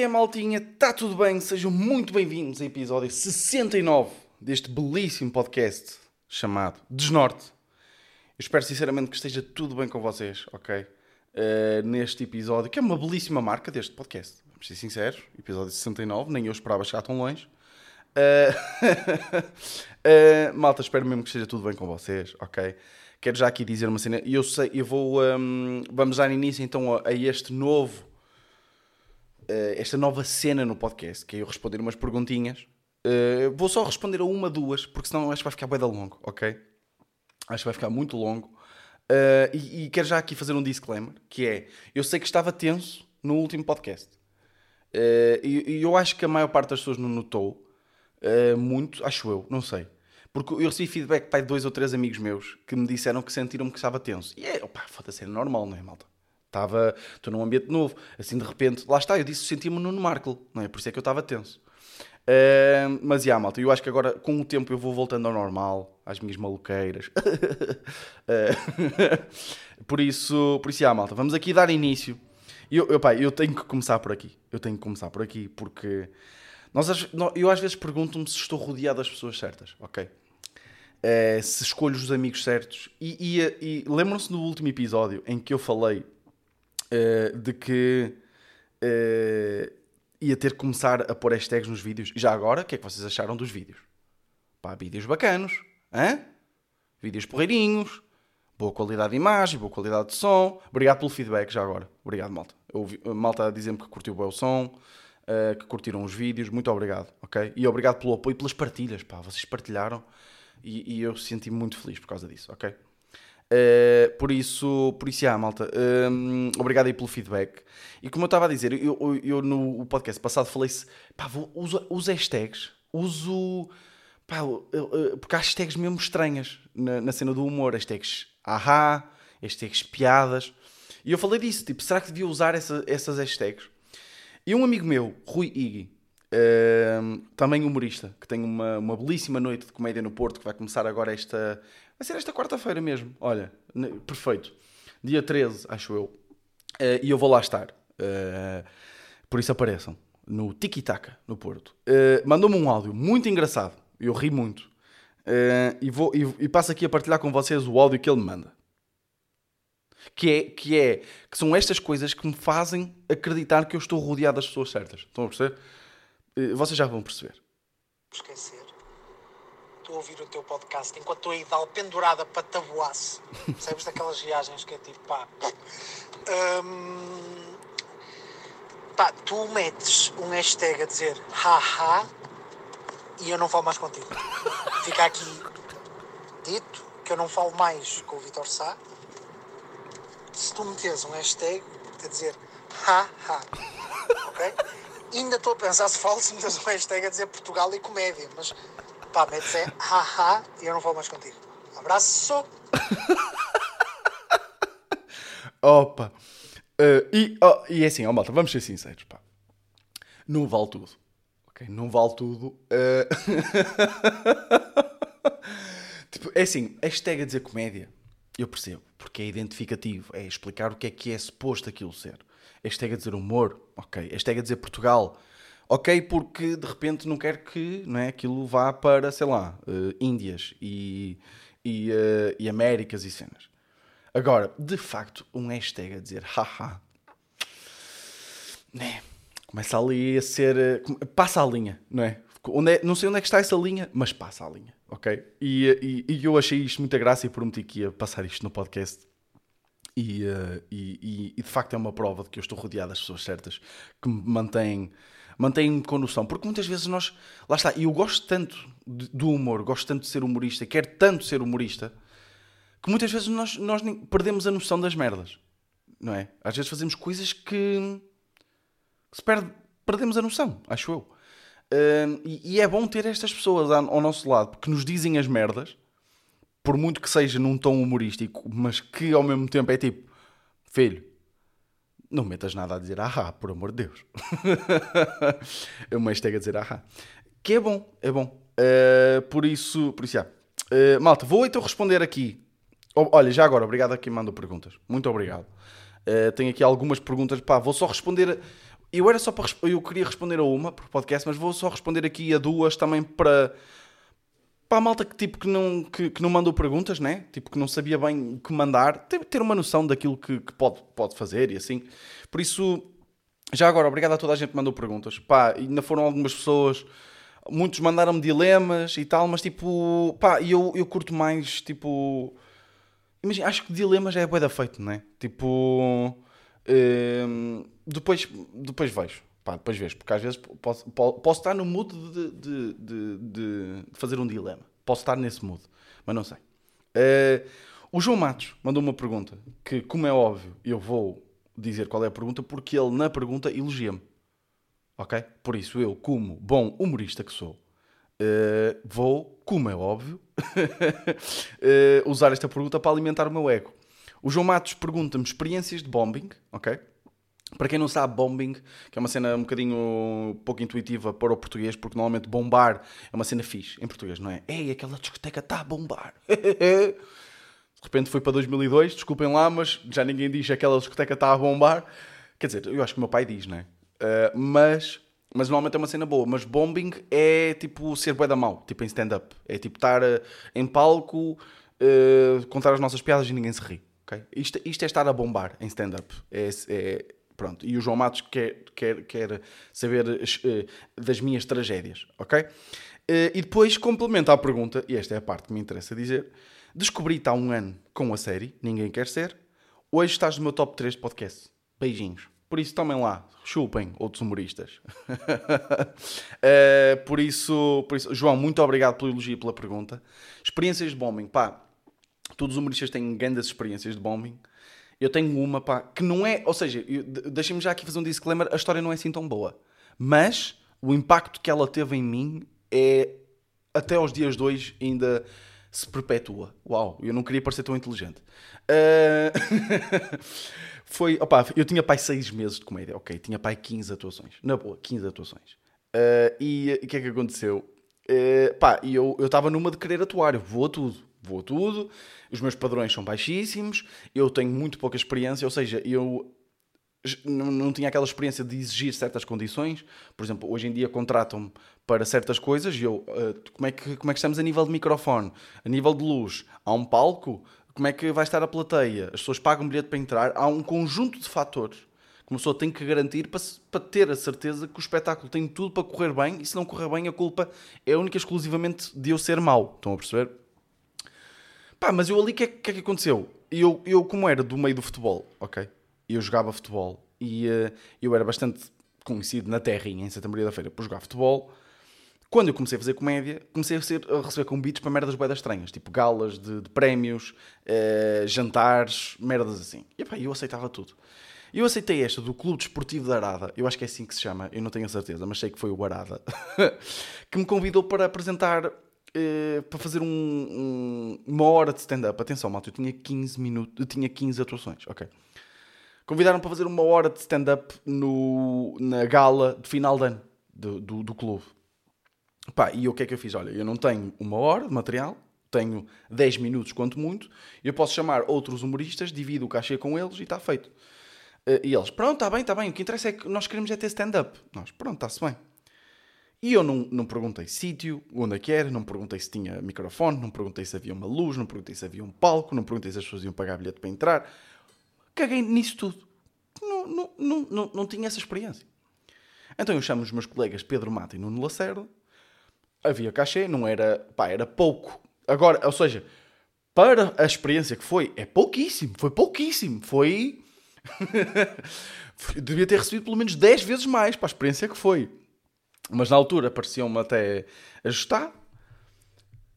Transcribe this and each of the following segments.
Que é, maltinha? Está tudo bem? Sejam muito bem-vindos ao episódio 69 deste belíssimo podcast chamado Desnorte. Eu espero sinceramente que esteja tudo bem com vocês, ok? Uh, neste episódio, que é uma belíssima marca deste podcast. Vamos ser sinceros, episódio 69, nem eu esperava chegar tão longe. Uh, uh, malta, espero mesmo que esteja tudo bem com vocês, ok? Quero já aqui dizer uma cena, e eu sei, eu vou. Um, vamos dar início então a, a este novo esta nova cena no podcast, que é eu responder umas perguntinhas. Uh, vou só responder a uma, duas, porque senão acho que vai ficar bem longo, ok? Acho que vai ficar muito longo. Uh, e, e, quero já aqui fazer um disclaimer, que é, eu sei que estava tenso no último podcast. e, e, eu acho que a maior parte das pessoas não notou muito, acho eu, não sei. Porque eu recebi feedback para dois ou três amigos meus que me disseram que sentiram que estava tenso. E é, opá, foda-se, é normal, não é, malta? Estava, estou num ambiente novo. Assim, de repente, lá está, eu disse, sentia-me no Markle, não é? Por isso é que eu estava tenso. Uh, mas, já, malta, eu acho que agora, com o tempo, eu vou voltando ao normal, às minhas maluqueiras. uh, por isso, por isso, já, malta, vamos aqui dar início. Eu, eu, pá, eu tenho que começar por aqui. Eu tenho que começar por aqui, porque... Nós, eu às vezes pergunto-me se estou rodeado das pessoas certas, ok? Uh, se escolho os amigos certos. E, e, e lembram-se do último episódio em que eu falei uh, de que uh, ia ter que começar a pôr hashtags nos vídeos. Já agora, o que é que vocês acharam dos vídeos? Pá, vídeos bacanos, hã? Vídeos porreirinhos, boa qualidade de imagem, boa qualidade de som. Obrigado pelo feedback já agora. Obrigado, malta. Eu ouvi, malta a dizer-me que curtiu bem o som, uh, que curtiram os vídeos. Muito obrigado, ok? E obrigado pelo apoio e pelas partilhas, pá. Vocês partilharam e, e eu senti-me muito feliz por causa disso, ok? Uh, por isso, por isso, já, malta, uh, obrigado aí pelo feedback. E como eu estava a dizer, eu, eu, eu no podcast passado falei-se, pá, vou, uso, uso hashtags, uso, pá, porque há hashtags mesmo estranhas na, na, cena do humor, hashtags ahá, hashtags piadas. E eu falei disso, tipo, será que devia usar essa, essas hashtags? E um amigo meu, Rui Iggy, uh, também humorista, que tem uma, uma belíssima noite de comédia no Porto, que vai começar agora esta Vai ser esta quarta-feira mesmo. Olha, perfeito. Dia 13, acho eu. Uh, e eu vou lá estar. Uh, por isso apareçam. No Tiki Taka, no Porto. Uh, Mandou-me um áudio muito engraçado. Eu ri muito. e, vou, e, e passo aqui a partilhar com vocês o áudio que ele me manda. Que é, que é que são estas coisas que me fazem acreditar que eu estou rodeado das pessoas certas. Estão a perceber? Vocês já vão perceber. Esquecer estou a ouvir o teu podcast enquanto estou aí dar pendurada para tabuaço. Sabes daquelas viagens que é tipo pá. Hum, pá, tu metes um hashtag a dizer haha e eu não falo mais contigo. Fica aqui dito que eu não falo mais com o Vitor Sá. Se tu meteres um hashtag a dizer haha, ok? ainda estou a pensar se falo se meteres um hashtag a dizer Portugal e comédia, mas Pá, metes é haha e eu não vou mais contigo. Abraço! Opa! Uh, e, oh, e é assim, oh, malta, vamos ser sinceros, pá. Não vale tudo. Ok? Não vale tudo. Uh... tipo, é assim, hashtag a dizer comédia, eu percebo, porque é identificativo, é explicar o que é que é suposto aquilo ser. Hashtag a dizer humor, ok. Hashtag a dizer Portugal, ok, porque de repente não quero que não é, aquilo vá para, sei lá, uh, Índias e, e, uh, e Américas e cenas. Agora, de facto, um hashtag a dizer haha, né, começa ali a ser. Uh, passa a linha, não é? Onde é? Não sei onde é que está essa linha, mas passa a linha, ok? E, e, e eu achei isto muita graça e prometi que ia passar isto no podcast. E, uh, e, e, de facto é uma prova de que eu estou rodeado das pessoas certas que me mantêm mantém-me com noção. Porque muitas vezes nós. Lá está, e eu gosto tanto de, do humor, gosto tanto de ser humorista, quero tanto ser humorista, que muitas vezes nós, nós perdemos a noção das merdas. Não é? Às vezes fazemos coisas que, que se perde, perdemos a noção, acho eu. Uh, e, e, é bom ter estas pessoas ao, nosso lado, porque nos dizem as merdas, por muito que seja num tom humorístico, mas que ao mesmo tempo é tipo, filho, não metas nada a dizer ahá, por amor de Deus. uma hashtag a dizer ahá. Que é bom, é bom. Uh, por isso, por isso, já. Uh, malta, vou então responder aqui. olha, já agora, obrigado a quem mandou perguntas. Muito obrigado. Uh, tenho aqui algumas perguntas. Pá, vou só responder. eu era só para eu queria responder a uma por podcast, mas vou só responder aqui a duas também para para a malta que tipo que não que, que não mandou perguntas, né? Tipo que não sabia bem o que mandar, ter, ter uma noção daquilo que, que pode pode fazer e assim. Por isso já agora, obrigado a toda a gente que mandou perguntas. Pá, ainda foram algumas pessoas, muitos mandaram-me dilemas e tal, mas tipo, pá, eu, eu curto mais, tipo, imagina, acho que dilemas é bué da feito, não é? Tipo, hum, depois, depois vejo, pá, depois vejo, porque às vezes posso, po- posso estar no mood de, de, de, de fazer um dilema, posso estar nesse mood, mas não sei. Eh, o João Matos mandou uma pergunta que, como é óbvio, eu vou dizer qual é a pergunta porque ele na pergunta elogia-me. Ok? Por isso eu, como bom humorista que sou, eh, vou, como é óbvio, eh, usar esta pergunta para alimentar o meu ego. O João Matos pergunta-me experiências de bombing, ok? Para quem não sabe, bombing, que é uma cena um bocadinho pouco intuitiva para o português, porque normalmente bombar é uma cena fixe em português, não é? Ei, aquela discoteca está a bombar. De repente foi para 2002, desculpem lá, mas já ninguém diz que aquela discoteca está a bombar. Quer dizer, eu acho que o meu pai diz, não é? Uh, mas, mas normalmente é uma cena boa. Mas bombing é tipo ser bué da mau, tipo em stand-up. É tipo estar uh, em palco, uh, contar as nossas piadas e ninguém se ri. ok? Isto, isto é estar a bombar em stand-up. É, é- pronto. E o João Matos quer, quer, quer saber uh, das minhas tragédias, ok? Uh, e depois complementa a pergunta, e esta é a parte que me interessa dizer. Descobri-te há um ano com a série Ninguém Quer Ser. Hoje estás no meu top 3 de podcast. Beijinhos. Por isso, tomem lá, chupem outros humoristas. Eh, por, isso, por isso, João, muito obrigado pelo elogio e pela pergunta. Experiências de bombing, pá. Todos os humoristas têm grandes experiências de bombing. Eu tenho uma, pá, que não é. Ou seja, deixem-me já aqui fazer um disclaimer: a história não é assim tão boa. Mas o impacto que ela teve em mim é. Até aos dias de hoje ainda se perpetua. Uau, eu não queria parecer tão inteligente. Eh, Foi. Opá, eu tinha pai 6 meses de comédia, ok. Tinha pai 15 atuações. Na boa, 15 atuações. Eh, e o que é que aconteceu? Eh, pá, eu estava numa de querer atuar. Eu vou a tudo. Vou tudo. Os meus padrões são baixíssimos. Eu tenho muito pouca experiência. Ou seja, eu não, tinha aquela experiência de exigir certas condições. Por exemplo, hoje em dia contratam-me para certas coisas e eu, ah, como, é que, como é que estamos a nível de microfone? A nível de luz? Há um palco? Como é que vai estar a plateia? As pessoas pagam bilhete para entrar? Há um conjunto de fatores que uma pessoa tem que garantir para, para ter a certeza que o espetáculo tem tudo para correr bem e se não correr bem a culpa é única e exclusivamente de eu ser mau. Estão a perceber? Pá, mas eu ali, o que, é, que é que aconteceu? Eu, eu, como era do meio do futebol, ok? Eu jogava futebol e eh, eu era bastante conhecido na terrinha, em Santa Maria da Feira, por jogar futebol. Quando eu comecei a fazer comédia, comecei a, ser- a receber convites para merdas boedas estranhas, tipo galas de, de prémios, eh, jantares, merdas assim. E pá, eu aceitava tudo. Eu aceitei esta do Clube Desportivo da Arada, eu acho que é assim que se chama, eu não tenho a certeza, mas sei que foi o Arada, que me convidou para apresentar, eh, para fazer um- um- uma hora de stand-up. Atenção, malta, eu tinha 15 minutos, eu tinha 15 atuações, ok. Convidaram para fazer uma hora de stand-up na gala de final de ano do, do, do clube. Pá, e o que é que eu fiz? Olha, eu não tenho uma hora de material, tenho 10 minutos, quanto muito, eu posso chamar outros humoristas, divido o cachê com eles e está feito. Eh, E eles, pronto, está bem, está bem, o que interessa é que nós queremos é ter stand-up. Nós, pronto, está-se bem. E eu não, não perguntei sítio, onde é que era, não perguntei se tinha microfone, não perguntei se havia uma luz, não perguntei se havia um palco, não perguntei se as pessoas iam pagar bilhete para entrar. Caguei nisso tudo. Não, não, não, não, não tinha essa experiência. Então eu chamo os meus colegas Pedro Mata e Nuno Lacerda. Havia cachê, não era, pá, era pouco. Agora, ou seja, para a experiência que foi, é pouquíssimo, foi pouquíssimo, foi... Devia ter recebido pelo menos 10 vezes mais para a experiência que foi. Mas na altura pareciam-me até ajustar.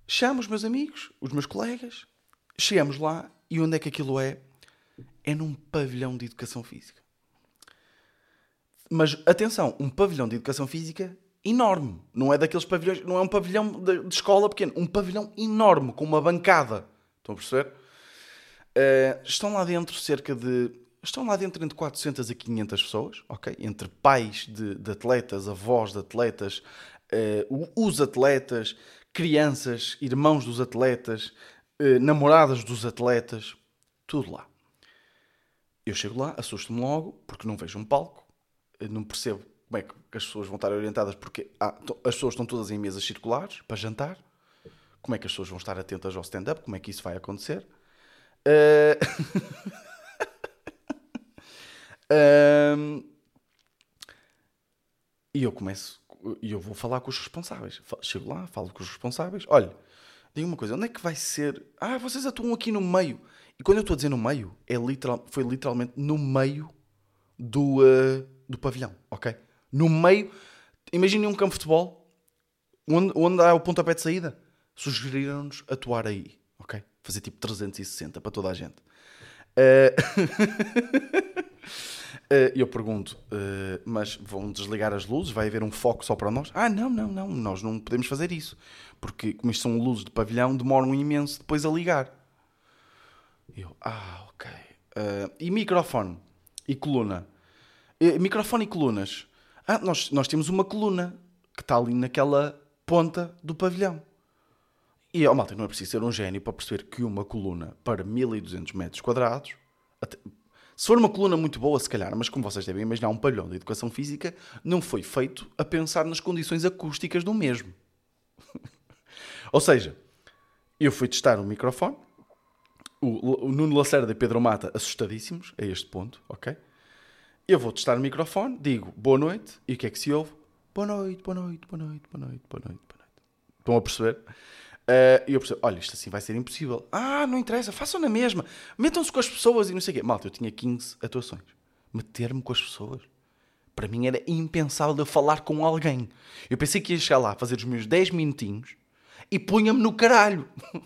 Chamo os meus amigos, os meus colegas, chegamos lá e onde é que aquilo é? É num pavilhão de educação física. Mas atenção, um pavilhão de educação física enorme. Não é daqueles pavilhões, não é um pavilhão de, de escola pequeno, um pavilhão enorme, com uma bancada. Estão a perceber? Eh, estão lá dentro cerca de. Estão lá dentro entre 400 a 500 pessoas, ok? Entre pais de, de atletas, avós de atletas, eh, o- os atletas, crianças, irmãos dos atletas, eh, namoradas dos atletas, tudo lá. Eu chego lá, assusto-me logo, porque não vejo um palco, Eu não percebo como é que as pessoas vão estar orientadas, porque há- to- as pessoas estão todas em mesas circulares para jantar. Como é que as pessoas vão estar atentas ao stand-up? Como é que isso vai acontecer? Eh, Ahm, e eu começo, e eu vou falar com os responsáveis. Chego lá, falo com os responsáveis. Olha, diga uma coisa, onde é que vai ser? Ah, vocês atuam aqui no meio. E quando eu estou a dizer no meio, é literal, foi literalmente no meio do, ah, do pavilhão, ok? No meio, imaginem um campo de futebol, onde, onde há o pontapé de saída. Sugeriram-nos atuar aí, ok? Fazer tipo 360 para toda a gente. Eh, eu pergunto, eh, mas vão desligar as luzes? Vai haver um foco só para nós? Ah, não, não, não, nós não podemos fazer isso. Porque, como isto são luzes de pavilhão, demoram imenso depois a ligar. Eu, ah, ok. Eh, e microfone? E coluna? Eh, microfone e colunas? Ah, nós, nós temos uma coluna que está ali naquela ponta do pavilhão. E, ó, malta, não é preciso ser um gênio para perceber que uma coluna para 1200 metros quadrados, se for uma coluna muito boa, se calhar, mas como vocês devem imaginar, um pavilhão de educação física não foi feito a pensar nas condições acústicas do mesmo. Ou seja, eu fui testar o microfone, o, o Nuno Lacerda e Pedro Mata assustadíssimos a este ponto, ok? Eu vou testar o microfone, digo boa noite, e o que é que se ouve? Boa noite, boa noite, boa noite, boa noite, boa noite. Estão a perceber? Eh, E eu percebo, olha, isto assim vai ser impossível. Ah, não interessa, façam na mesma. Metam-se com as pessoas e não sei o quê. Malta, eu tinha 15 atuações. Meter-me com as pessoas. Para mim era impensável eu falar com alguém. Eu pensei que ia chegar lá, fazer os meus 10 minutinhos e punha-me no caralho.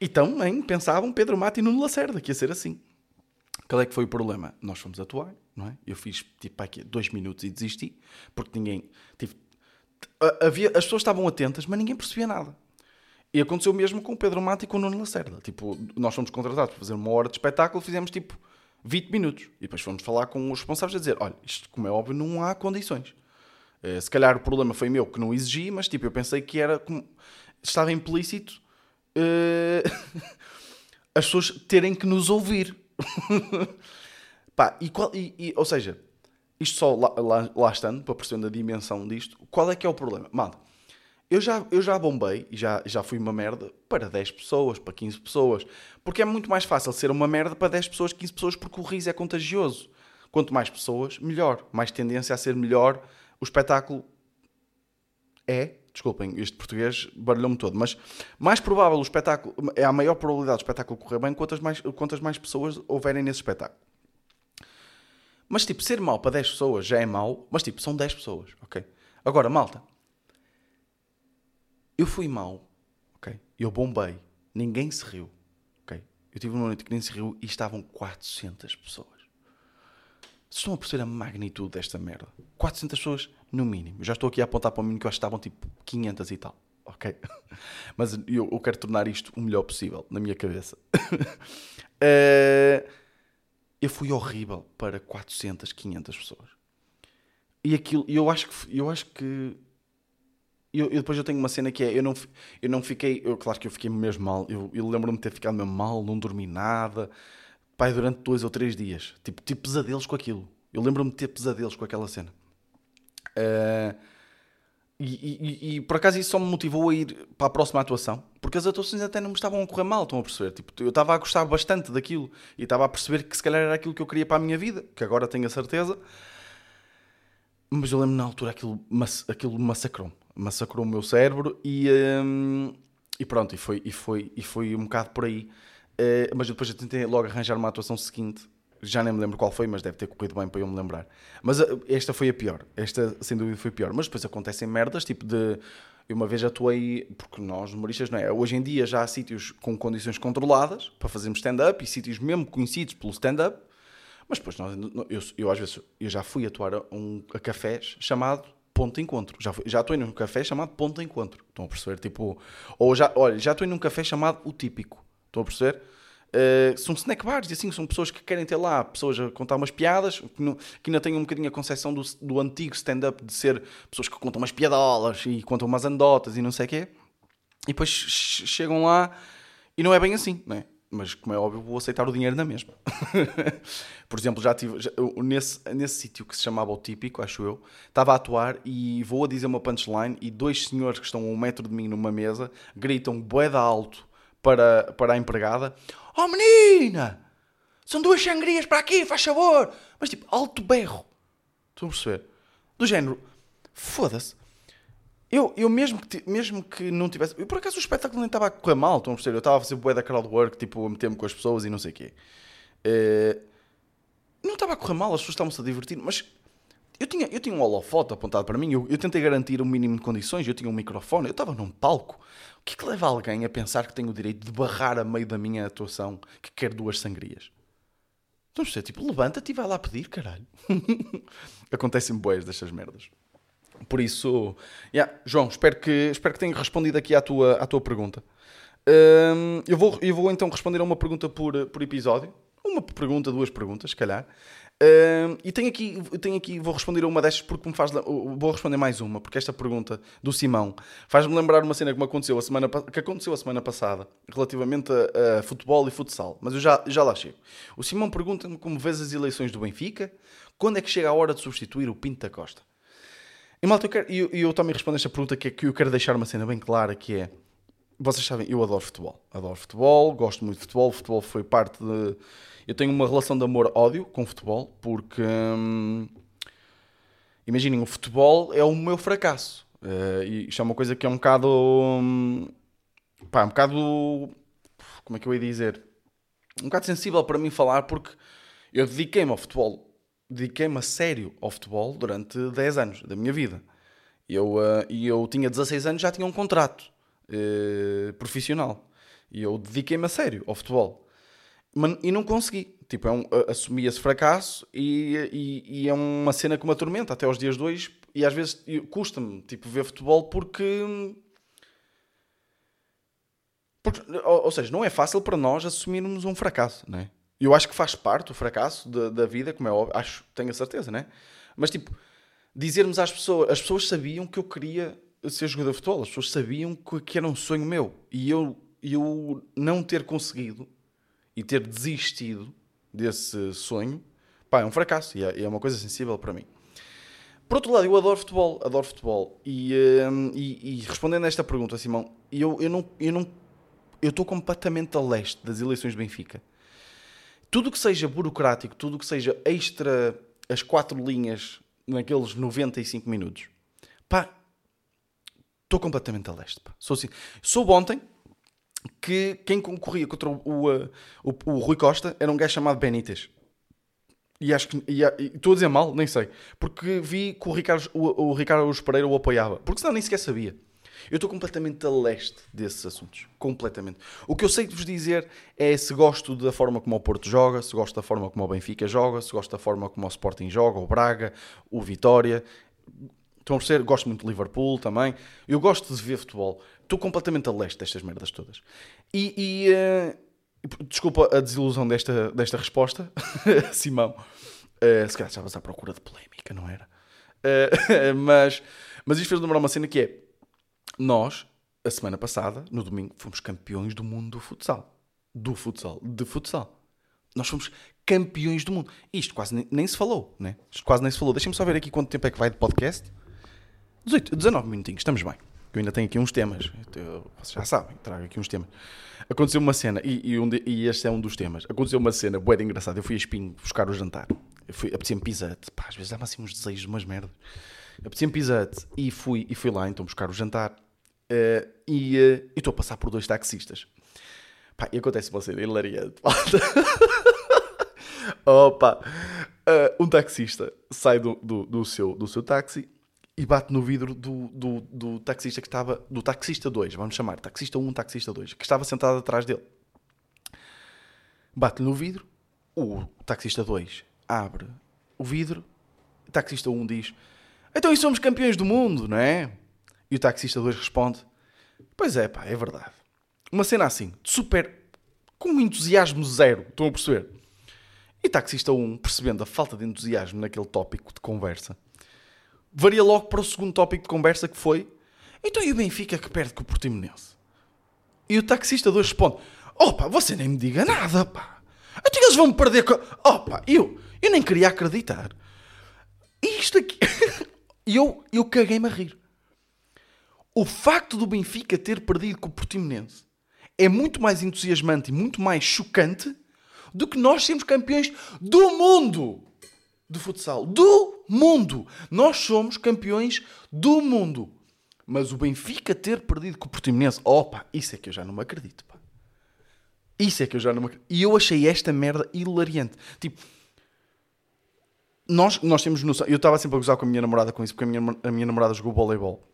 e também pensavam Pedro Mata e Nuno Lacerda que ia ser assim. Qual é que foi o problema? Nós fomos atuar, não é? Eu fiz tipo aqui dois minutos e desisti, porque ninguém. Tive, havia, as pessoas estavam atentas, mas ninguém percebia nada. E aconteceu mesmo com o Pedro Mata e com o Nuno Lacerda. Tipo, nós fomos contratados para fazer uma hora de espetáculo, fizemos tipo 20 minutos. E depois fomos falar com os responsáveis a dizer: olha, isto, como é óbvio, não há condições. Eh, se calhar o problema foi meu que não exigi, mas tipo, eu pensei que era como. Estava implícito eh, as pessoas terem que nos ouvir. Pá, e qual, e, e- ou seja, isto só lá, lá, lá estando, para perceber a dimensão disto, qual é que é o problema? Malta, eu já, eu já bombei e já, já fui uma merda para 10 pessoas, para 15 pessoas, porque é muito mais fácil ser uma merda para 10 pessoas, 15 pessoas, porque o riso é contagioso. Quanto mais pessoas, melhor. Mais tendência a ser melhor o espetáculo é, desculpem, este português barulhou-me todo, mas mais provável o espetáculo, é a maior probabilidade do espetáculo correr bem quantas mais, quantas mais pessoas houverem nesse espetáculo. Mas tipo, ser mau para 10 pessoas já é mau, mas tipo, são 10 pessoas, ok? Agora, malta, eu fui mau, ok? Eu bombei, ninguém se riu, ok? Eu tive uma noite que ninguém se riu e estavam 400 pessoas. Vocês estão a perceber a magnitude desta merda? 400 pessoas no mínimo. Já estou aqui a apontar para o mínimo que eu acho que estavam tipo 500 e tal. Ok? Mas eu, eu quero tornar isto o melhor possível na minha cabeça. Eh, eu fui horrível para 400, 500 pessoas. E aquilo, eu acho que. Eu acho que eu, eu depois eu tenho uma cena que é, eu não, eu não fiquei, eu, claro que eu fiquei mesmo mal, eu, eu lembro-me de ter ficado mesmo mal, não dormi nada, pai, durante dois ou três dias, tipo, tive pesadelos com aquilo, eu lembro-me de ter pesadelos com aquela cena. E, e- e- e, por acaso isso só me motivou a ir para a próxima atuação, porque as atuações até não me estavam a correr mal, estão a perceber? Tipo, eu estava a gostar bastante daquilo e estava a perceber que se calhar era aquilo que eu queria para a minha vida, que agora tenho a certeza. Mas eu lembro na altura aquilo, mass- aquilo massacrou-me. Massacrou o meu cérebro e, hum, e pronto, e foi, e, foi, e foi um bocado por aí. Eh, mas depois eu tentei logo arranjar uma atuação seguinte. Já nem me lembro qual foi, mas deve ter corrido bem para eu me lembrar. Mas eh, esta foi a pior. Esta, sem dúvida, foi a pior. Mas depois acontecem merdas, tipo de... Eu uma vez atuei, porque nós, humoristas, não é? Hoje em dia já há sítios com condições controladas para fazermos stand-up e sítios mesmo conhecidos pelo stand-up. Mas depois, nós, eu, eu às vezes, eu já fui atuar a, um, a cafés chamado Ponto de Encontro. Já, fui, já atuei num café chamado Ponto de Encontro. Estão a perceber? Tipo, ou já, olha, já atuei num café chamado O Típico. Estão a perceber? Uh, são snack bars e assim, são pessoas que querem ter lá pessoas a contar umas piadas que, não, que ainda têm um bocadinho a concepção do, do antigo stand-up de ser pessoas que contam umas piadolas e contam umas andotas e não sei o quê e depois che- chegam lá e não é bem assim, não é? Mas, como é óbvio, vou aceitar o dinheiro na mesma. Por exemplo, já tive já, nesse, nesse sítio que se chamava o Típico, acho eu, estava a atuar e vou a dizer uma punchline e dois senhores que estão a um metro de mim numa mesa gritam boeda alto para, para a empregada: Oh menina! São duas sangrias para aqui, faz favor! Mas tipo, alto berro. Estão a perceber? Do género, foda-se. Eu, eu mesmo, que, mesmo que não tivesse. Eu, por acaso o espetáculo nem estava a correr mal, estão a perceber? Eu estava a fazer bué da crowdwork, tipo, a meter-me com as pessoas e não sei o quê. Uh, não estava a correr mal, as pessoas estavam-se a divertir, mas eu tinha, eu tinha um holofote apontado para mim, eu, eu tentei garantir um mínimo de condições, eu tinha um microfone, eu estava num palco. Que é que leva alguém a pensar que tem o direito de barrar a meio da minha atuação que quer duas sangrias? Então, você, tipo, levanta-te e vai lá pedir, caralho. Acontecem boas destas merdas. Por isso, yeah, João, espero que, espero que tenha respondido aqui à tua, à tua pergunta. Um, eu, vou, eu vou então responder a uma pergunta por, por episódio. Uma pergunta, duas perguntas, se calhar. E tenho aqui, tenho aqui, vou responder a uma destas porque me faz. Vou responder mais uma, porque esta pergunta do Simão faz-me lembrar uma cena que me aconteceu a semana, que aconteceu a semana passada relativamente a, a futebol e futsal. Mas eu já, já lá chego. O Simão pergunta-me como vês as eleições do Benfica, quando é que chega a hora de substituir o Pinto da Costa? E malta, eu, quero, eu, eu também respondo esta pergunta que é que eu quero deixar uma cena bem clara, que é, vocês sabem, eu adoro futebol. Adoro futebol, gosto muito de futebol. Futebol foi parte de... Eu tenho uma relação de amor-ódio com futebol, porque... Hum, imaginem, o futebol é o meu fracasso. Uh, e isto é uma coisa que é um bocado... Hum, pá, um bocado... Como é que eu ia dizer? Um bocado sensível para mim falar, porque eu dediquei-me ao futebol dediquei-me a sério ao futebol durante 10 anos da minha vida. Eu, uh, e eu tinha 16 anos já tinha um contrato uh, profissional. E eu dediquei-me a sério ao futebol. Mas, e não consegui. Tipo, é um, assumi esse fracasso e, e, e, é uma cena que me atormenta até aos dias hoje. E às vezes custa-me tipo, ver futebol porque... porque ou, ou, seja, não é fácil para nós assumirmos um fracasso, não é? Eu acho que faz parte o fracasso da, da vida, como é óbvio, acho, tenho a certeza, né? Mas tipo, dizermos às pessoas, as pessoas sabiam que eu queria ser jogador de futebol, as pessoas sabiam que, era um sonho meu e eu, eu não ter conseguido e ter desistido desse sonho, pá, é um fracasso e é, é uma coisa sensível para mim. Por outro lado, eu adoro futebol, adoro futebol. E, um, e, e, respondendo a esta pergunta, Simão, eu, eu não eu não eu estou completamente a leste das eleições de Benfica tudo que seja burocrático, tudo que seja extra as quatro linhas naqueles 95 minutos, pá, estou completamente a leste. Pá. Sou assim. Soube ontem que quem concorria contra o, o, o, o, Rui Costa era um gajo chamado Benítez. E acho que. Estou a dizer mal, nem sei. Porque vi que o Ricardo, o, o Ricardo Pereira o apoiava. Porque senão nem sequer sabia. Eu estou completamente a leste desses assuntos. Completamente. O que eu sei de vos dizer é se gosto da forma como o Porto joga, se gosto da forma como o Benfica joga, se gosto da forma como o Sporting joga, o Braga, o Vitória. Estão a perceber? Gosto muito de Liverpool também. Eu gosto de ver futebol. Estou completamente a leste destas merdas todas. E. e uh, desculpa a desilusão desta, desta resposta, Simão. Uh, se calhar estavas à procura de polémica, não era? Uh, mas, mas isto fez lembrar uma cena que é nós, a semana passada, no domingo, fomos campeões do mundo do futsal. Do futsal. De futsal. Nós fomos campeões do mundo. Isto quase nem, nem se falou, né? Isto quase nem se falou. Deixem-me só ver aqui quanto tempo é que vai de podcast. 18, 19 minutinhos, estamos bem. Eu ainda tenho aqui uns temas. Vocês já sabem, trago aqui uns temas. Aconteceu uma cena, e, e, um de, e este é um dos temas. Aconteceu uma cena boa de engraçada. Eu fui a Espinho buscar o jantar. Apetecia-me pisate. Pá, às vezes dá-me assim uns desejos, umas merdas. Apetecia-me pisate. E fui, e fui lá então buscar o jantar. Uh, e uh, estou a passar por dois taxistas. Pá, e acontece uma cena hilariante. Opa! Uh, um taxista sai do, do, do, seu, do seu táxi e bate no vidro do, do, do taxista que estava. Do taxista 2, vamos chamar. Taxista 1, taxista 2, que estava sentado atrás dele. Bate no vidro, o taxista 2 abre o vidro, o taxista 1 diz: Então, e somos campeões do mundo, não é? E o taxista 2 responde: Pois é, pá, é verdade. Uma cena assim, super. com entusiasmo zero, estão a perceber? E taxista 1, percebendo a falta de entusiasmo naquele tópico de conversa, varia logo para o segundo tópico de conversa que foi: Então e o Benfica que perde com o Portimonense? E o taxista 2 responde: Opa, você nem me diga nada, pá. Até eles vão perder. Co... Opa, eu, eu nem queria acreditar. Isto aqui. E eu, eu caguei-me a rir. O facto do Benfica ter perdido com o Portimonense é muito mais entusiasmante e muito mais chocante do que nós sermos campeões do mundo de futsal. Do mundo! Nós somos campeões do mundo. Mas o Benfica ter perdido com o Portimonense, opa, isso é que eu já não me acredito, pá. Isso é que eu já não me acredito. E eu achei esta merda hilariante. Tipo, nós, nós temos noção. Eu estava sempre a gozar com a minha namorada com isso, porque a minha, a minha namorada jogou voleibol.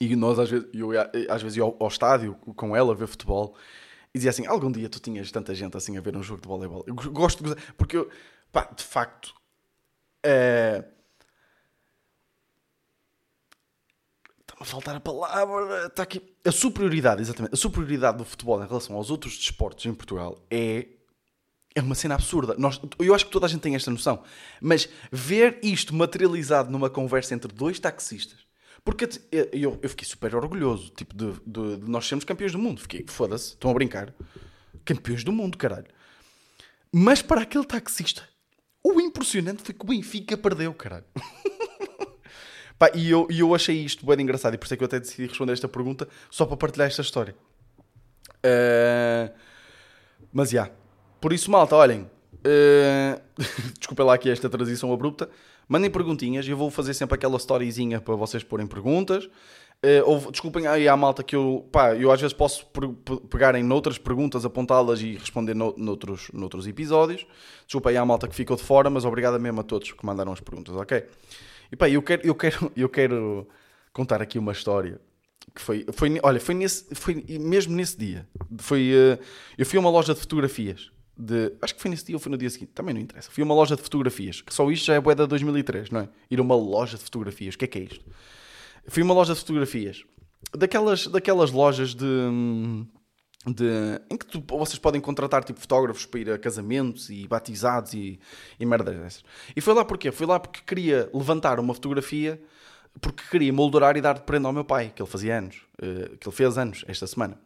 E nós, às vezes, eu, às vezes ia ao, ao, estádio com ela a ver futebol e dizia assim: algum dia tu tinhas tanta gente assim a ver um jogo de voleibol. Eu gosto de gozar, porque eu, pá, de facto, é... a faltar a palavra. Está aqui. A superioridade, exatamente, a superioridade do futebol em relação aos outros desportos em Portugal é é uma cena absurda. Nós, eu acho que toda a gente tem esta noção. Mas ver isto materializado numa conversa entre dois taxistas. Porque eu, eu fiquei super orgulhoso tipo, de, de, de nós sermos campeões do mundo. Fiquei, foda-se, estão a brincar. Campeões do mundo, caralho. Mas para aquele taxista, o impressionante foi que o Benfica perdeu, caralho. Pá, e eu, e eu achei isto bem engraçado e por isso é que eu até decidi responder esta pergunta só para partilhar esta história. Uh, mas já. Yeah. Por isso, malta, olhem. Uh... Desculpa lá aqui esta transição abrupta. Mandem perguntinhas. Eu vou fazer sempre aquela storyzinha para vocês porem perguntas. Uh, ou, desculpem aí à malta que eu, pá, eu às vezes posso pegar em noutras perguntas, apontá-las e responder no, noutros, noutros episódios. Desculpem aí à malta que ficou de fora, mas obrigado mesmo a todos que mandaram as perguntas, ok? E pá, eu quero, eu quero, eu quero contar aqui uma história que foi, foi olha, foi, nesse, foi mesmo nesse dia. Foi, uh, eu fui a uma loja de fotografias de. Acho que foi nesse dia ou foi no dia seguinte, também não interessa. Fui a uma loja de fotografias, que só isto já é boeda 2003, não é? Ir a uma loja de fotografias, o que é que é isto? Fui a uma loja de fotografias, daquelas, daquelas lojas de. De, em que tu, vocês podem contratar tipo fotógrafos para ir a casamentos e batizados e, e merdas dessas. E foi lá porquê? Foi lá porque queria levantar uma fotografia porque queria moldurar e dar de prenda ao meu pai, que ele fazia anos, uh, que ele fez anos esta semana.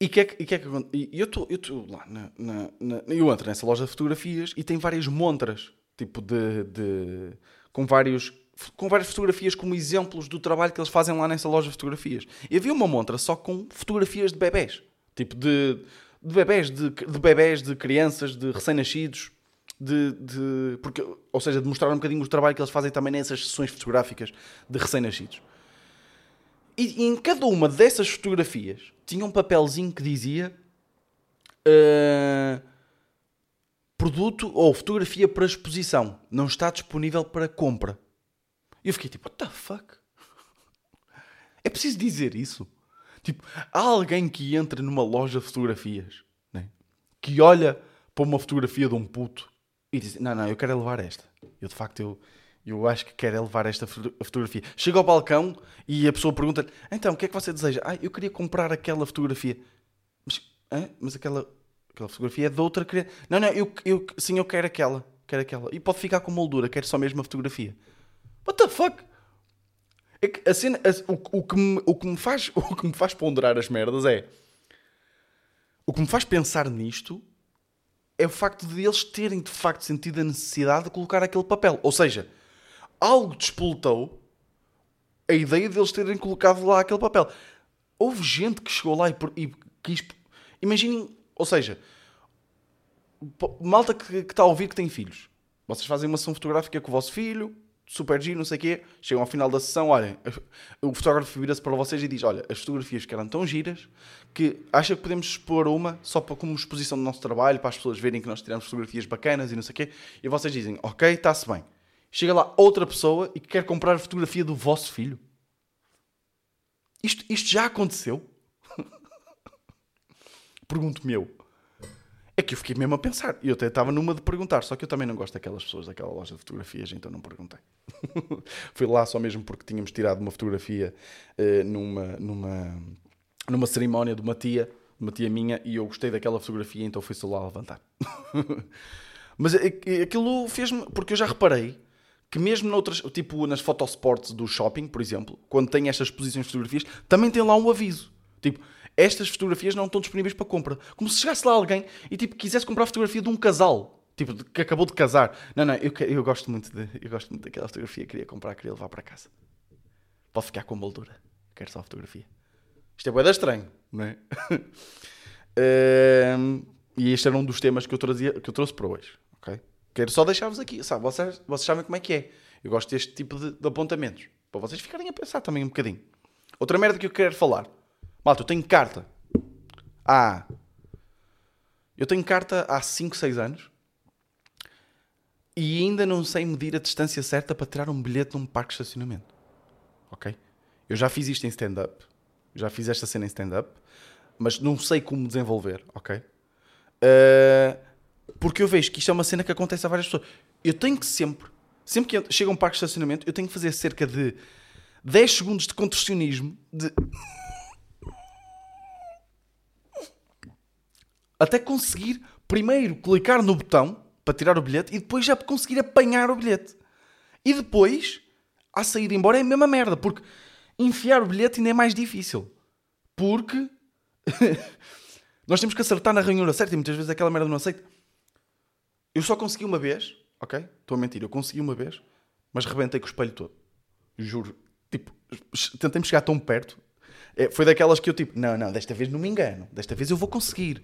E que é que, que, é que e eu estou lá na, na, na, Eu entro nessa loja de fotografias e tem várias montras, tipo de. de com, vários, com várias fotografias como exemplos do trabalho que eles fazem lá nessa loja de fotografias. E havia uma montra só com fotografias de bebés. Tipo de, de bebés, de, de bebés, de crianças, de recém-nascidos. De, de, porque, ou seja, de mostrar um bocadinho o trabalho que eles fazem também nessas sessões fotográficas de recém-nascidos. E, e em cada uma dessas fotografias tinha um papelzinho que dizia uh, produto ou fotografia para exposição não está disponível para compra. E eu fiquei tipo, what the fuck? É preciso dizer isso? Tipo, há alguém que entra numa loja de fotografias né? que olha para uma fotografia de um puto e diz: Não, não, eu quero levar esta. Eu de facto eu, eu acho que quero levar esta fotografia. Chega ao balcão e a pessoa pergunta então, o que é que você deseja? Ah, eu queria comprar aquela fotografia. Mas, mas aquela, aquela fotografia é de outra criança. Não, não, eu, eu, sim, eu quero aquela. Quero aquela. E pode ficar com moldura, quero só mesmo a fotografia. What the fuck? É que a cena, a, o, o, que me, o, que me faz, o que me faz ponderar as merdas é... O que me faz pensar nisto é o facto de eles terem de facto sentido a necessidade de colocar aquele papel. Ou seja algo despoletou a ideia deles terem colocado lá aquele papel. Houve gente que chegou lá e, e quis. Imaginem, ou seja, malta que, está a ouvir que tem filhos. Vocês fazem uma sessão fotográfica com o vosso filho, super giro, não sei o quê. Chegam ao final da sessão, olhem, o fotógrafo vira-se para vocês e diz: Olha, as fotografias que eram tão giras que acha que podemos expor uma só para, como exposição do nosso trabalho, para as pessoas verem que nós tiramos fotografias bacanas e não sei o quê. E vocês dizem: Ok, está-se bem chega lá outra pessoa e quer comprar a fotografia do vosso filho. Isto, isto já aconteceu? Pergunto-me eu. É que eu fiquei mesmo a pensar. E eu até estava numa de perguntar, só que eu também não gosto daquelas pessoas daquela loja de fotografias, então não perguntei. Fui lá só mesmo porque tínhamos tirado uma fotografia uh, numa, numa, numa cerimónia de uma tia, uma tia minha, e eu gostei daquela fotografia, então fui só lá levantar. Mas aquilo fez-me. Porque eu já reparei que mesmo noutras, tipo nas fotosports do shopping, por exemplo, quando tem estas exposições de fotografias, também tem lá um aviso. Tipo, estas fotografias não estão disponíveis para compra. Como se chegasse lá alguém e tipo quisesse comprar a fotografia de um casal, tipo que acabou de casar. Não, não, eu, eu gosto muito de, eu gosto muito daquela fotografia, queria comprar, queria levar para casa. Pode ficar com a moldura. Quero só a fotografia. Isto é boeda estranho, não é? Ehm, e este era um dos temas que eu, trazia, que eu trouxe para hoje. ok? Quero só deixar-vos aqui, sabe? Vocês, vocês sabem como é que é. Eu gosto deste tipo de, de apontamentos. Para vocês ficarem a pensar também um bocadinho. Outra merda que eu quero falar. Malta, eu tenho carta. Ah. Eu tenho carta há 5, 6 anos. E ainda não sei medir a distância certa para tirar um bilhete num parque de estacionamento. Ok? Eu já fiz isto em stand-up. Já fiz esta cena em stand-up. Mas não sei como desenvolver, ok? Uh, porque eu vejo que isto é uma cena que acontece a várias pessoas. Eu tenho que sempre, sempre que eu- chega um parque de estacionamento, eu tenho que fazer cerca de 10 segundos de contorcionismo de... até conseguir primeiro clicar no botão para tirar o bilhete e depois já conseguir apanhar o bilhete. E depois, à saída embora, é a mesma merda, porque enfiar o bilhete ainda é mais difícil. Porque nós temos que acertar na ranhura certa e muitas vezes aquela merda não aceita. Eu só consegui uma vez, ok? Estou a mentir, eu consegui uma vez, mas rebentei com o espelho todo. Juro. Tipo, tentei me chegar tão perto. É, foi daquelas que eu tipo, não, não, desta vez não me engano. Desta vez eu vou conseguir.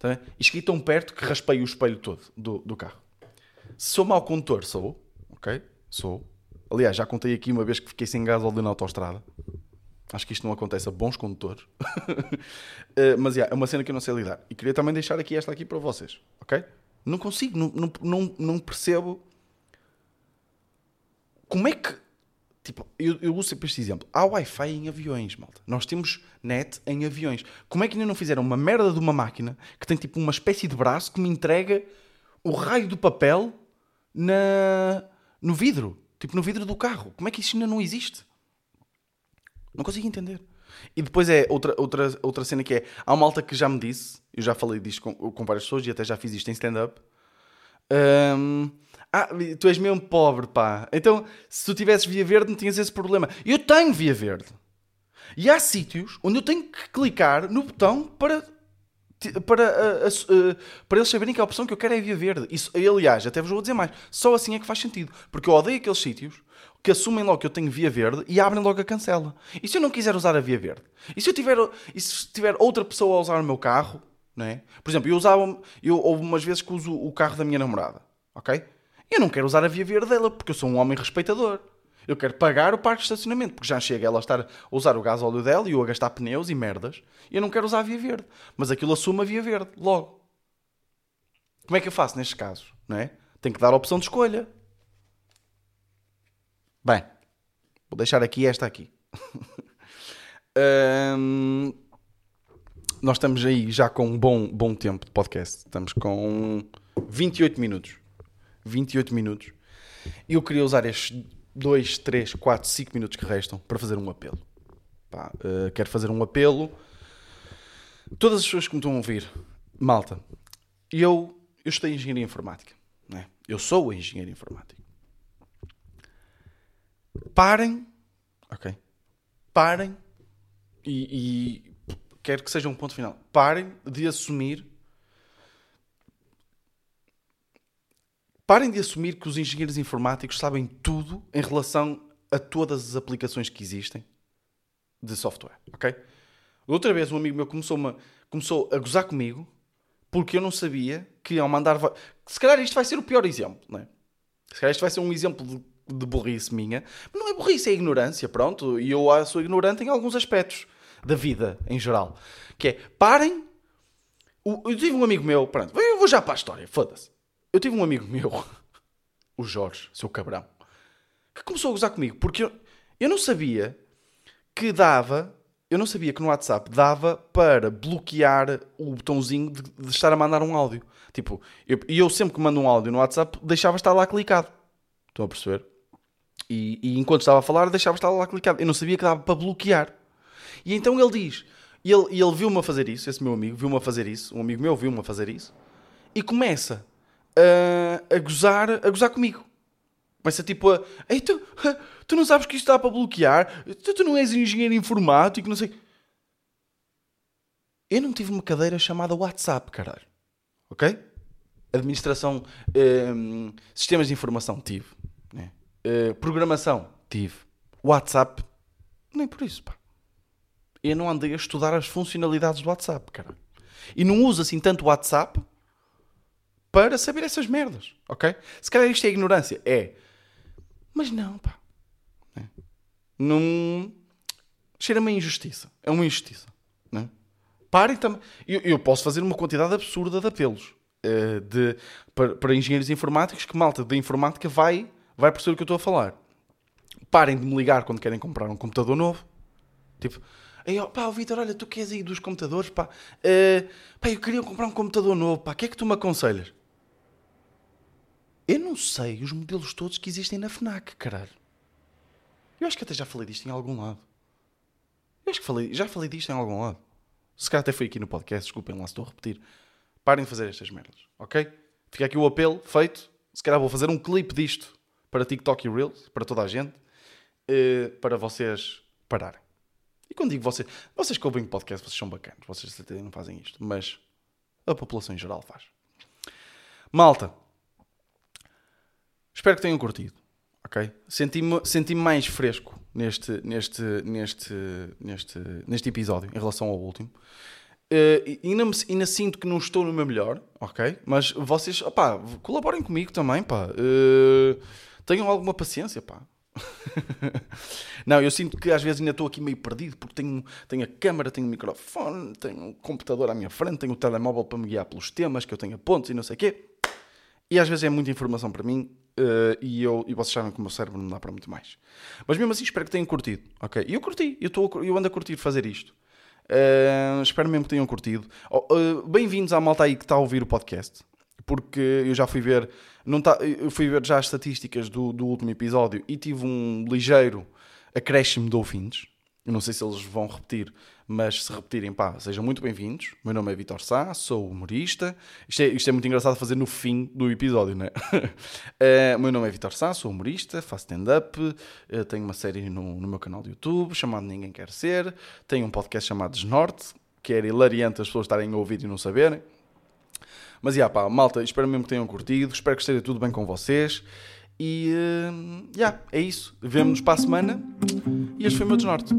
Tá? E cheguei tão perto que raspei o espelho todo do, do carro. Sou mau condutor, sou. Ok? Sou. Aliás, já contei aqui uma vez que fiquei sem gás ali na autostrada. Acho que isto não acontece a bons condutores. Eh, mas yeah, é uma cena que eu não sei lidar. E queria também deixar aqui esta aqui para vocês. Ok? Não consigo, não, não, não, não percebo como é que. Tipo, eu, eu uso sempre este exemplo. Há Wi-Fi em aviões, malta. Nós temos net em aviões. Como é que ainda não fizeram uma merda de uma máquina que tem tipo uma espécie de braço que me entrega o raio do papel na, no vidro? Tipo, no vidro do carro. Como é que isso ainda não existe? Não consigo entender. E depois é outra, outra, outra cena que é. Há uma malta que já me disse, eu já falei disto com, com várias pessoas e até já fiz isto em stand-up. Hum, ah, tu és mesmo pobre, pá. Então, se tu tivesses via verde, não tinhas esse problema. Eu tenho via verde. E há sítios onde eu tenho que clicar no botão para, para, para eles saberem que a opção que eu quero é via verde. Isso, aliás, até vos vou dizer mais. Só assim é que faz sentido. Porque eu odeio aqueles sítios que assumem logo que eu tenho via verde e abrem logo a cancela. E se eu não quiser usar a via verde? E se eu tiver, e se tiver outra pessoa a usar o meu carro? Não é? Por exemplo, eu usava. Eu, houve umas vezes que uso o carro da minha namorada. Ok? Eu não quero usar a via verde dela porque eu sou um homem respeitador. Eu quero pagar o parque de estacionamento porque já chega ela a estar a usar o gás óleo dela e eu a gastar pneus e merdas. E eu não quero usar a via verde. Mas aquilo assume a via verde logo. Como é que eu faço nestes casos? Não é? Tenho que dar a opção de escolha. Bem, vou deixar aqui esta aqui. Nós estamos aí já com um bom, bom tempo de podcast. Estamos com 28 minutos. 28 minutos. Eu queria usar estes 2, 3, 4, 5 minutos que restam para fazer um apelo. Pá, eh, quero fazer um apelo. Todas as pessoas que me estão a ouvir, malta, eu, eu estudei engenharia informática. Não é? Eu sou engenheiro informático. Parem, ok? Parem e, e quero que seja um ponto final. Parem de assumir Parem de assumir que os engenheiros informáticos sabem tudo em relação a todas as aplicações que existem de software, ok? Outra vez um amigo meu começou, -me, começou a gozar comigo porque eu não sabia que ao mandar... Se calhar isto vai ser o pior exemplo, não é? Se calhar isto vai ser um exemplo de, de burrice minha. Mas não é burrice, é ignorância, pronto. E eu ah, sou ignorante em alguns aspectos da vida, em geral. Que é, parem... Eu tive um amigo meu, pronto, eu vou já para a história, foda-se. Eu tive um amigo meu, o Jorge, seu cabrão, que começou a gozar comigo, porque eu, eu não sabia que dava, eu não sabia que no WhatsApp dava para bloquear o botãozinho de, de estar a mandar um áudio. Tipo, eu- e eu, sempre que mando um áudio no WhatsApp, deixava estar lá clicado. Estão a perceber? E, e enquanto estava a falar, deixava estar lá clicado. Eu não sabia que dava para bloquear. E então ele diz, e ele, ele viu-me a fazer isso, esse meu amigo viu-me a fazer isso, um amigo meu viu-me a fazer isso, e começa a, a gozar, a gozar comigo. Começa tipo a. Ei, tu, tu não sabes que isto dá para bloquear? Tu, tu não és engenheiro informático, não sei. Eu não tive uma cadeira chamada WhatsApp, caralho. Ok? Administração, hum, sistemas de informação, tive. né? Eh, programação, tive. WhatsApp, nem por isso, pá. Eu não andei a estudar as funcionalidades do WhatsApp, caralho. E não uso assim tanto WhatsApp para saber essas merdas, ok? Se calhar isto é ignorância. É. Mas não, pá. É. Não. Cheira-me a injustiça. É uma injustiça. Não é? Parem também. Eu, eu posso fazer uma quantidade absurda de apelos eh, de, para, para engenheiros informáticos que malta da informática vai, vai perceber o que eu estou a falar. Parem de me ligar quando querem comprar um computador novo. Tipo, aí, ó, pá, Vitor, olha, tu queres aí dos computadores, pá, eh, pá, eu queria comprar um computador novo, pá, o que é que tu me aconselhas? Eu não sei os modelos todos que existem na FNAC, caralho. Eu acho que até já falei disto em algum lado. Eu acho que falei, já falei disto em algum lado. Se calhar até foi aqui no podcast, desculpem lá se estou a repetir. Parem de fazer estas merdas, ok? Fica aqui o apelo feito. Se calhar vou fazer um clipe disto para TikTok e Reels, para toda a gente, eh, para vocês pararem. E quando digo vocês, vocês que ouvem podcast, vocês são bacanas, vocês não fazem isto, mas a população em geral faz. Malta, espero que tenham curtido, ok? Senti-me senti mais fresco neste, neste, neste, neste, neste episódio em relação ao último. Uh, ainda, me- ainda sinto que não estou no meu melhor, ok? Mas vocês, opá, colaborem comigo também, pá. Uh, tenham alguma paciência, pá. não, eu sinto que às vezes ainda estou aqui meio perdido porque tenho, tenho a câmera, tenho o microfone, tenho o computador à minha frente, tenho o telemóvel para me guiar pelos temas que eu tenho a pontos e não sei o quê. E às vezes é muita informação para mim eh, e, eu, e vocês sabem que o meu cérebro não dá para muito mais. Mas mesmo assim espero que tenham curtido, ok? E eu curti, eu, cur- eu ando a curtir fazer isto. Eh, espero mesmo que tenham curtido. Eh, Bem-vindos à malta aí que está a ouvir o podcast. Porque eu já fui ver, não tá, eu fui ver já as estatísticas do, do último episódio e tive um ligeiro acréscimo de ouvintes. Eu não sei se eles vão repetir, mas se repetirem, pá, sejam muito bem-vindos. Meu nome é Vitor Sá, sou humorista. Isto é, isto é muito engraçado fazer no fim do episódio, não é? Eh, meu nome é Vitor Sá, sou humorista, faço stand-up, eh, tenho uma série no, no meu canal do YouTube chamado Ninguém Quer Ser, tenho um podcast chamado Desnorte, que era hilariante as pessoas estarem a ouvir e não saberem. Mas, já pá, malta, espero mesmo que tenham curtido, espero que esteja tudo bem com vocês. E, eh, já, é isso. Vemo-nos para a semana. E este foi o meu. Desnorte.